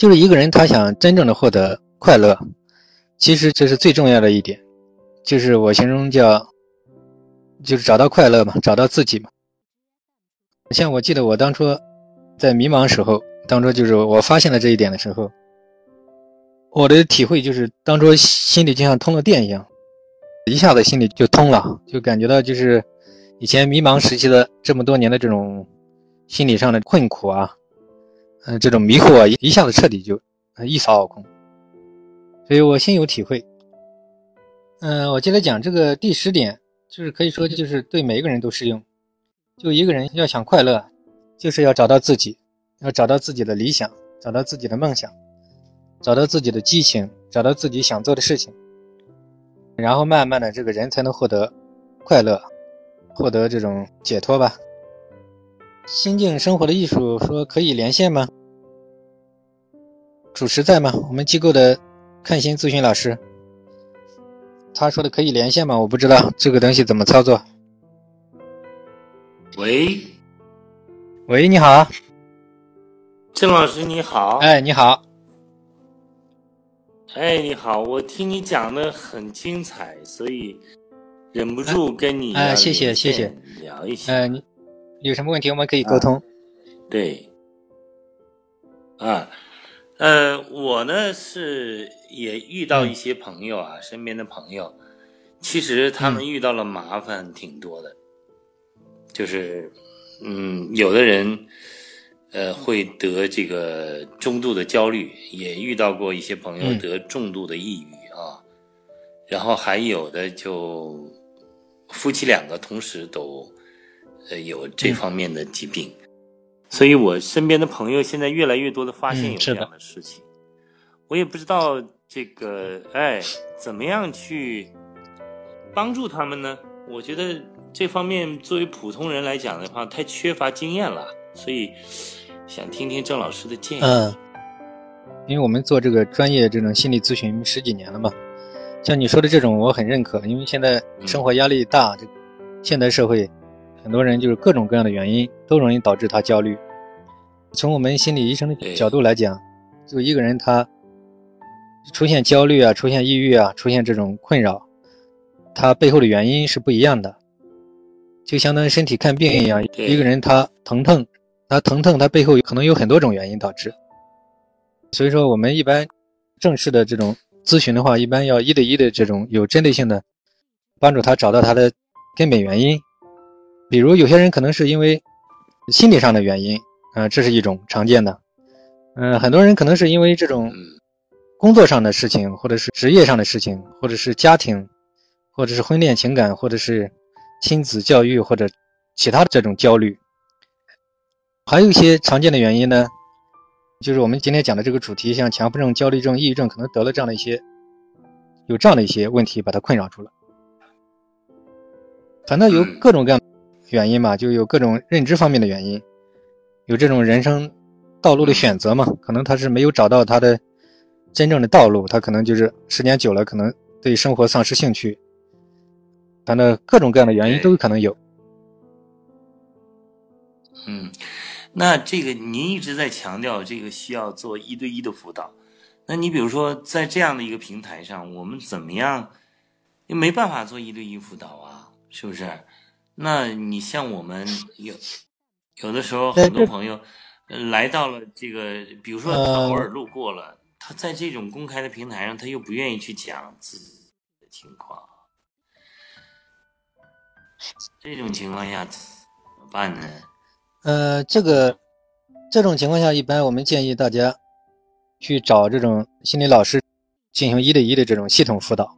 就是一个人他想真正的获得快乐，其实这是最重要的一点，就是我形容叫，就是找到快乐嘛，找到自己嘛。像我记得我当初在迷茫时候，当初就是我发现了这一点的时候，我的体会就是当初心里就像通了电一样，一下子心里就通了，就感觉到就是以前迷茫时期的这么多年的这种心理上的困苦啊。嗯，这种迷惑，一下子彻底就一扫而空，所以我心有体会。嗯，我接着讲这个第十点，就是可以说就是对每一个人都适用。就一个人要想快乐，就是要找到自己，要找到自己的理想，找到自己的梦想，找到自己的激情，找到自己想做的事情，然后慢慢的这个人才能获得快乐，获得这种解脱吧。心境生活的艺术说可以连线吗？主持在吗？我们机构的看心咨询老师，他说的可以连线吗？我不知道这个东西怎么操作。喂，喂，你好，郑老师你好。哎，你好。哎，你好，我听你讲的很精彩，所以忍不住跟你哎，谢谢谢谢聊一下。哎，你。有什么问题我们可以沟通。对，啊，呃，我呢是也遇到一些朋友啊，身边的朋友，其实他们遇到了麻烦挺多的，就是，嗯，有的人，呃，会得这个中度的焦虑，也遇到过一些朋友得重度的抑郁啊，然后还有的就夫妻两个同时都。呃，有这方面的疾病，所以我身边的朋友现在越来越多的发现有这样的事情，我也不知道这个哎怎么样去帮助他们呢？我觉得这方面作为普通人来讲的话，太缺乏经验了，所以想听听郑老师的建议。嗯，因为我们做这个专业这种心理咨询十几年了嘛，像你说的这种，我很认可，因为现在生活压力大，这现代社会。很多人就是各种各样的原因都容易导致他焦虑。从我们心理医生的角度来讲，就一个人他出现焦虑啊、出现抑郁啊、出现这种困扰，他背后的原因是不一样的。就相当于身体看病一样，一个人他疼痛，他疼痛，他背后可能有很多种原因导致。所以说，我们一般正式的这种咨询的话，一般要一对一的这种有针对性的帮助他找到他的根本原因。比如有些人可能是因为心理上的原因，啊，这是一种常见的。嗯，很多人可能是因为这种工作上的事情，或者是职业上的事情，或者是家庭，或者是婚恋情感，或者是亲子教育，或者其他的这种焦虑。还有一些常见的原因呢，就是我们今天讲的这个主题，像强迫症、焦虑症、抑郁症，可能得了这样的一些有这样的一些问题，把它困扰住了。反正有各种各样。原因嘛，就有各种认知方面的原因，有这种人生道路的选择嘛，可能他是没有找到他的真正的道路，他可能就是时间久了，可能对生活丧失兴趣，反正各种各样的原因都有可能有。嗯，那这个您一直在强调这个需要做一对一的辅导，那你比如说在这样的一个平台上，我们怎么样？也没办法做一对一辅导啊，是不是？那你像我们有有的时候，很多朋友来到了这个，比如说他偶尔路过了，他在这种公开的平台上，他又不愿意去讲自己的情况，这种情况下怎么办呢？呃，这个这种情况下，一般我们建议大家去找这种心理老师进行一对一的这种系统辅导。